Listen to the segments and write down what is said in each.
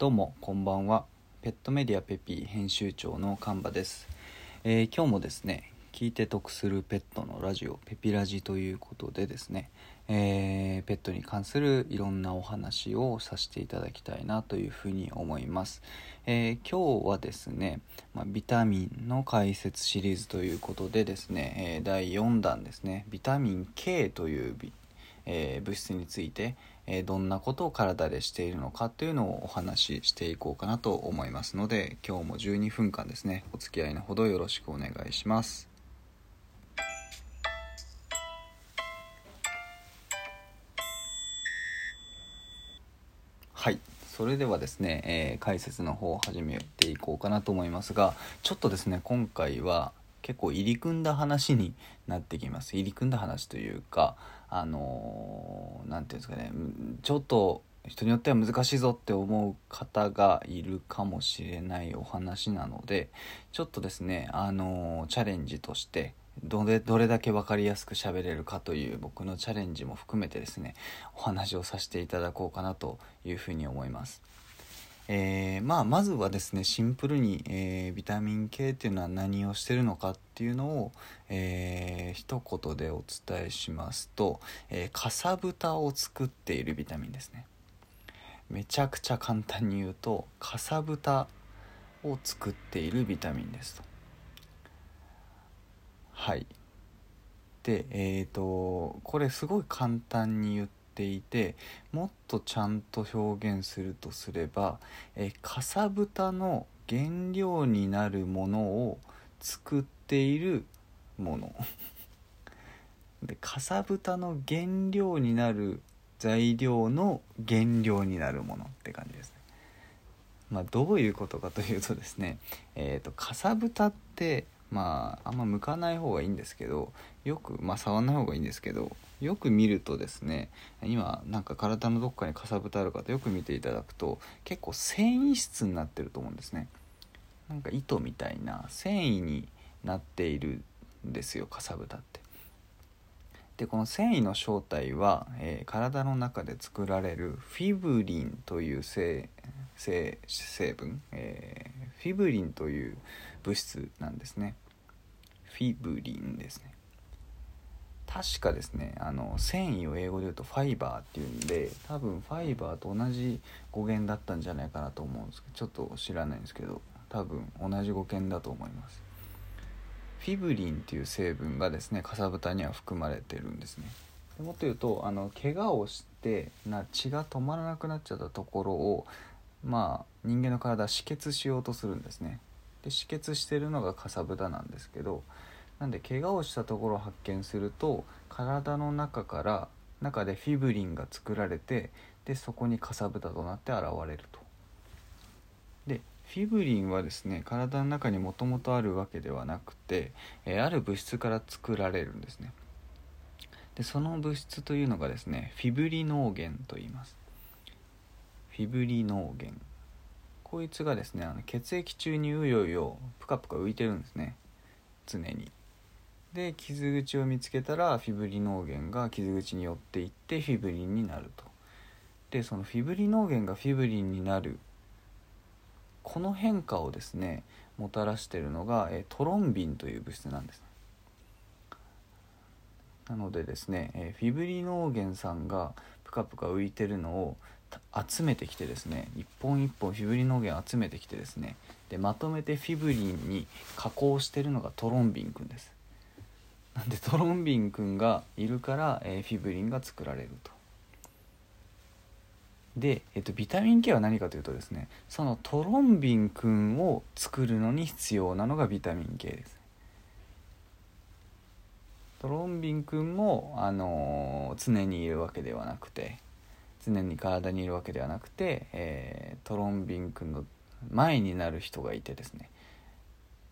どうもこんばんは。ペットメディアペピー編集長のカンバです、えー今日もですね聞いて得するペットのラジオペピラジということでですね、えーペットに関するいろんなお話をさせていただきたいなというふうに思います、えー今日はですね、まあ、ビタミンの解説シリーズということでですね、えー第4弾ですねビタミン K というえ物質について、えどんなことを体でしているのかというのをお話ししていこうかなと思いますので今日も12分間ですねお付き合いのほどよろしくお願いします。はいそれではですね、えー解説の方を始めていこうかなと思いますがちょっとですね今回は結構入り組んだ話になってきます入り組んだ話というかあのーていうんですかねちょっと人によっては難しいぞって思う方がいるかもしれないお話なのでちょっとですねあのーチャレンジとしてどれどれだけ分かりやすく喋れるかという僕のチャレンジも含めてですねお話をさせていただこうかなというふうに思います。えーまあ、まずはですねシンプルに、えービタミン系っていうのは何をしてるのかっていうのを、えー一言でお伝えしますと、えーかさぶたを作っているビタミンですね。めちゃくちゃ簡単に言うとかさぶたを作っているビタミンです。とはい。でえっ、とこれすごい簡単に言ってていてもっとちゃんと表現するとすれば、えかさぶたの原料になるものを作っているもの。でかさぶたの原料になる材料の原料になるものって感じですね。まあどういうことかというとですねえっ、とかさぶたってまああんま向かない方がいいんですけどよくまあ触んない方がいいんですけどよく見るとですね今なんか体のどっかにかさぶたある方よく見ていただくと結構繊維質になってると思うんですね。なんか糸みたいな繊維になっているんですよかさぶたって。でこの繊維の正体は、えー体の中で作られるフィブリンという成成成分、えーフィブリンという物質なんですね。フィブリンですね。確かですね。あの繊維を英語で言うとファイバーっていうんで多分ファイバーと同じ語源だったんじゃないかなと思うんですけどちょっと知らないんですけど多分同じ語源だと思います。フィブリンっていう成分がですねかさぶたには含まれてるんですね。もっと言うとあの怪我をしてな血が止まらなくなっちゃったところをまあ人間の体止血しようとするんですね。で止血してるのがかさぶたなんですけどなんで怪我をしたところを発見すると体の中から中でフィブリンが作られてでそこにかさぶたとなって現れると。でフィブリンはですね体の中にもともとあるわけではなくて、えある物質から作られるんですね。でその物質というのがですねフィブリノーゲンと言います。フィブリノーゲン。こいつがですねあの血液中にうようよぷかぷか浮いてるんですね。常に。で傷口を見つけたらフィブリノーゲンが傷口に寄っていってフィブリンになると。でそのフィブリノーゲンがフィブリンになるこの変化をですねもたらしてるのがえトロンビンという物質なんです。なのでですね、えフィブリノーゲンさんがプカプカ浮いてるのを集めてきてですね一本一本フィブリノーゲン集めてきてですねでまとめてフィブリンに加工してるのがトロンビンくんです。なんでトロンビンくんがいるから、えーフィブリンが作られると。で、えっと、ビタミン K は何かというとですねそのトロンビンくんを作るのに必要なのがビタミン K です。トロンビンくんも、あのー常にいるわけではなくて常に体にいるわけではなくて、えートロンビンくんの前になる人がいてですね。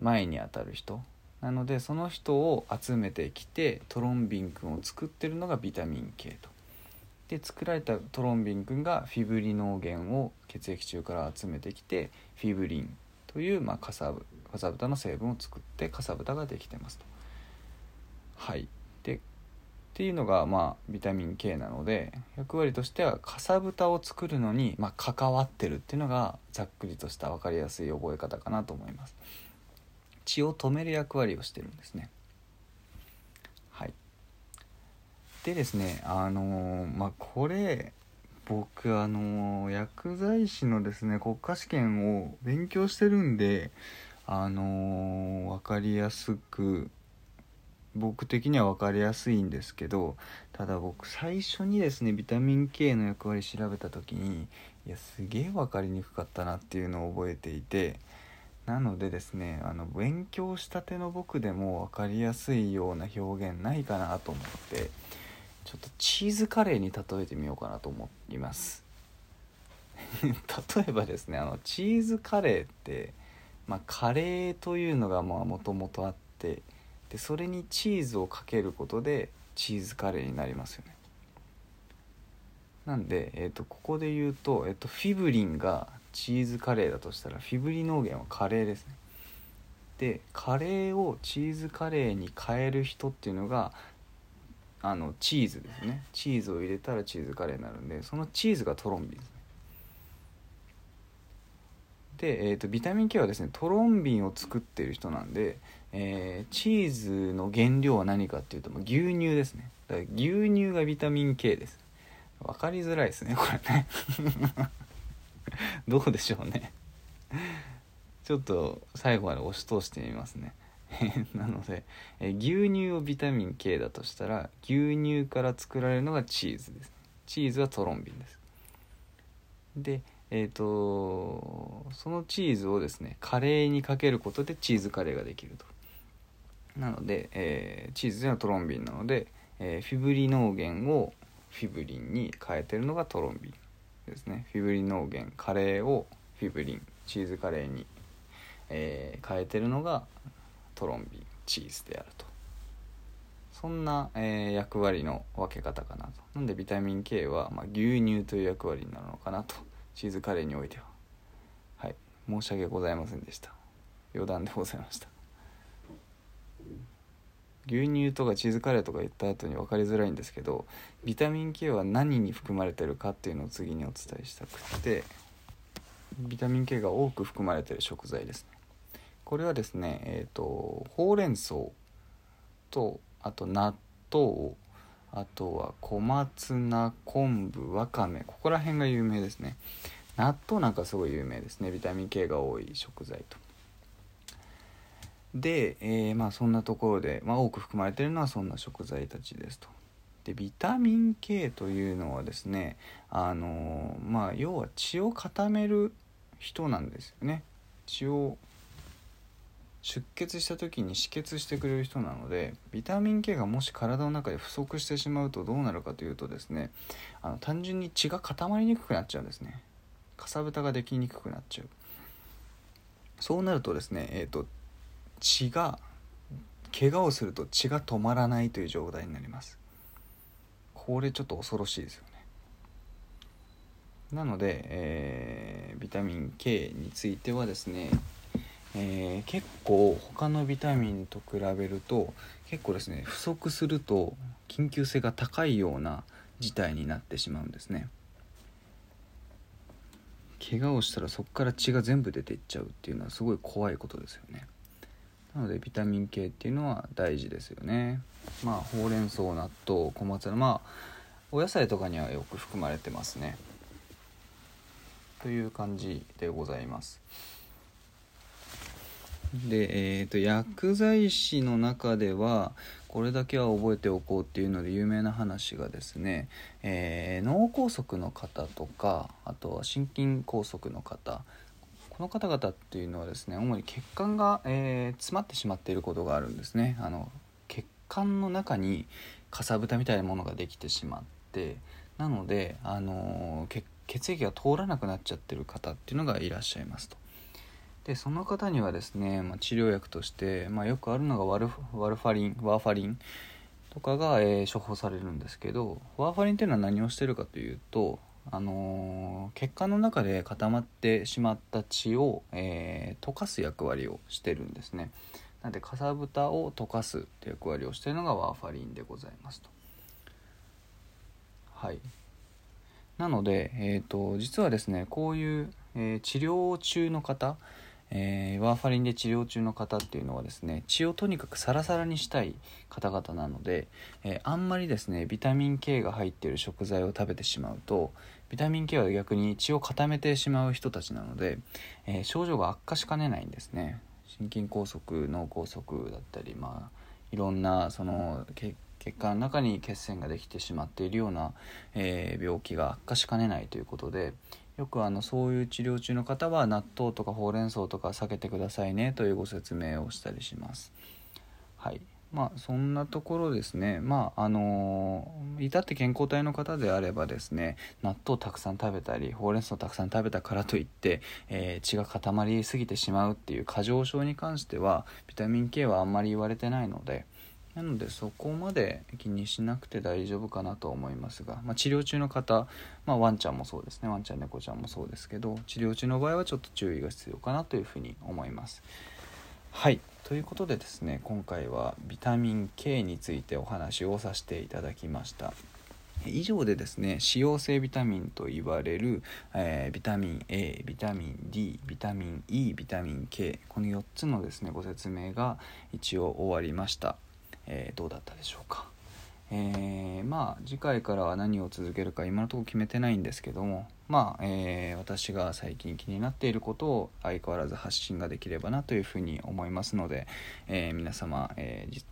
前にあたる人。なのでその人を集めてきてトロンビンくんを作ってるのがビタミン K と。で作られたトロンビンくんがフィブリノーゲンを血液中から集めてきてフィブリンという、まあ、かさぶかさぶたの成分を作ってかさぶたができてますと。はい。でっていうのがまあビタミン K なので役割としてはかさぶたを作るのにまあ関わってるっていうのがざっくりとした分かりやすい覚え方かなと思います。血を止める役割をしてるんですね。はい。でですねあのー、まあこれ僕あのー、薬剤師のですね国家試験を勉強してるんであのー、分かりやすく僕的には分かりやすいんですけどただ僕最初にですねビタミン K の役割調べた時にいやすげえ分かりにくかったなっていうのを覚えていてなのでですねあの勉強したての僕でも分かりやすいような表現ないかなと思ってちょっとチーズカレーに例えてみようかなと思います。例えばですねあのチーズカレーって、まあ、カレーというのがもともとあってでそれにチーズをかけることでチーズカレーになりますよね。なんで、えーと、ここで言うと、えーと、フィブリンがチーズカレーだとしたらフィブリノーゲンはカレーですね。でカレーをチーズカレーに変える人っていうのがあのチーズですね。チーズを入れたらチーズカレーになるんでそのチーズがトロンビンですね。で、えーと、ビタミン K はですねトロンビンを作ってる人なんで、えー、チーズの原料は何かっていうと牛乳ですね。だから牛乳がビタミン K です。分かりづらいですねこれね。どうでしょうね。ちょっと最後まで押し通してみますね。なので、え牛乳をビタミン K だとしたら牛乳から作られるのがチーズですチーズはトロンビンです。でえーと、そのチーズをですねカレーにかけることでチーズカレーができると。なので、えー、チーズではトロンビンなので、えー、フィブリノーゲンをフィブリンに変えてるのがトロンビンですね。フィブリノーゲンカレーをフィブリンチーズカレーに、えー、変えてるのがトロンビンチーズであると。そんな、えー、役割の分け方かなと。なんでビタミン K は、まあ、牛乳という役割になるのかなと。チーズカレーにおいては。はい。申し訳ございませんでした。余談でございました。牛乳とかチーズカレーとか言った後に分かりづらいんですけどビタミン K は何に含まれてるかっていうのを次にお伝えしたくてビタミン K が多く含まれてる食材ですね。これはですねえっ、ー、とほうれん草とあと納豆あとは小松菜昆布わかめ。ここら辺が有名ですね。納豆なんかすごい有名ですね。ビタミン K が多い食材と。で、えー、まあそんなところで、まあ、多く含まれているのはそんな食材たちですと。でビタミン K というのはですねあのー、まあ要は血を固める人なんですよね。血を出血した時に止血してくれる人なのでビタミン K がもし体の中で不足してしまうとどうなるかというとですねあの単純に血が固まりにくくなっちゃうんですね。かさぶたができにくくなっちゃう。そうなるとですねえっ、ー、と血が怪我をすると血が止まらないという状態になります。これちょっと恐ろしいですよね。なので、えー、ビタミン K についてはですねえー、結構他のビタミンと比べると結構ですね不足すると緊急性が高いような事態になってしまうんですね。怪我をしたらそこから血が全部出ていっちゃうっていうのはすごい怖いことですよね。なのでビタミン系っていうのは大事ですよね。まあほうれん草納豆小松菜まあお野菜とかにはよく含まれてますね。という感じでございます。で、えーと、薬剤師の中ではこれだけは覚えておこうっていうので有名な話がですね、えー、脳梗塞の方とかあとは心筋梗塞の方この方々っていうのはですね主に血管が、えー、詰まってしまっていることがあるんですねあの血管の中にかさぶたみたいなものができてしまってなので、あの血液が通らなくなっちゃってる方っていうのがいらっしゃいますと。でその方にはですね、まあ、治療薬として、まあ、よくあるのがワルワルファリンワーファリンとかが、えー、処方されるんですけどワーファリンっていうのは何をしてるかというと、あのー、血管の中で固まってしまった血を、えー、溶かす役割をしてるんですね。なのでかさぶたを溶かすって役割をしてるのがワーファリンでございますと。はい。なので、えーと、実はですねこういう、え、治療中の方、えー、ワーファリンで治療中の方っていうのはですね血をとにかくサラサラにしたい方々なので、えー、あんまりですねビタミン K が入っている食材を食べてしまうとビタミン K は逆に血を固めてしまう人たちなので、え症状が悪化しかねないんですね。心筋梗塞脳梗塞だったりまあいろんなその血血管の中に血栓ができてしまっているような、えー、病気が悪化しかねないということでよくあのそういう治療中の方は納豆とかほうれん草とか避けてくださいねというご説明をしたりします。はいまあそんなところですねまああのー、至って健康体の方であればですね納豆たくさん食べたりほうれん草たくさん食べたからといって、えー、血が固まりすぎてしまうっていう過剰症に関してはビタミン K はあんまり言われてないのでなのでそこまで気にしなくて大丈夫かなと思いますが、まあ、治療中の方、まあ、ワンちゃんもそうですね。ワンちゃん猫ちゃんもそうですけど治療中の場合はちょっと注意が必要かなというふうに思います。はい。ということでですね今回はビタミン K についてお話をさせていただきました。以上でですね脂溶性ビタミンと言われる、えー、ビタミン A ビタミン D ビタミン E ビタミン K この4つのですねご説明が一応終わりました。えー、どうだったでしょうか。えー、まあ次回からは何を続けるか今のところ決めてないんですけどもまあ、えー、私が最近気になっていることを相変わらず発信ができればなというふうに思いますので、えー、皆様、えー、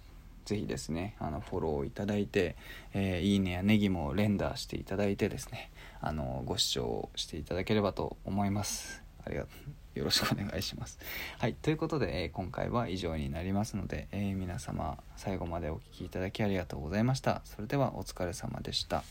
ぜひですねあのフォローをいただいて、えいいねやネギも連打していただいてですねあのご視聴していただければと思いますありがとうよろしくお願いします。はい、ということで、えー、今回は以上になりますので、えー、皆様最後までお聴きいただきありがとうございました。それではお疲れ様でした。